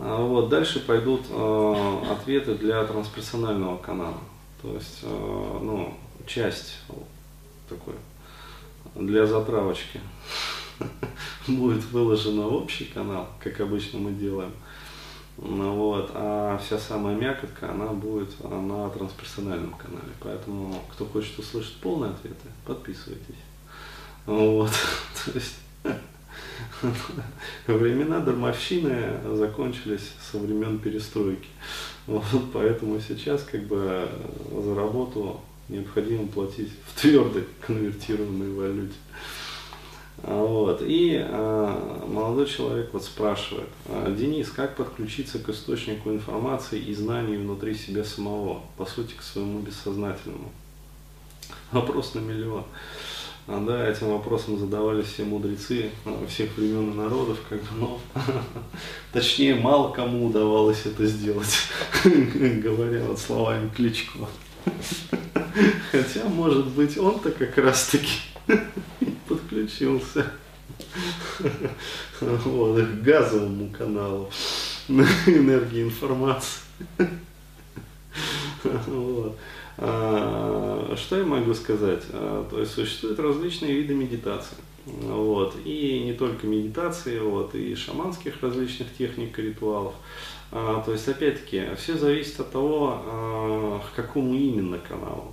А, вот, дальше пойдут э, ответы для трансперсонального канала. То есть, э, ну, часть такой для затравочки будет выложена в общий канал, как обычно мы делаем. Ну, вот, а вся самая мякотка, она будет на трансперсональном канале. Поэтому, кто хочет услышать полные ответы, подписывайтесь. Вот, то есть времена дармовщины закончились со времен перестройки. Вот, поэтому сейчас как бы за работу необходимо платить в твердой конвертируемой валюте. А, вот. И э, молодой человек вот спрашивает, «А, Денис, как подключиться к источнику информации и знаний внутри себя самого, по сути, к своему бессознательному? Вопрос на миллион. Да, этим вопросом задавались все мудрецы всех времен и народов, как бы, но точнее мало кому удавалось это сделать, говоря вот словами Кличко. Хотя, может быть, он-то как раз-таки подключился вот, к газовому каналу энергии информации. А, что я могу сказать? А, то есть существуют различные виды медитации. Вот. И не только медитации, вот, и шаманских различных техник и ритуалов. А, то есть, опять-таки, все зависит от того, к какому именно каналу.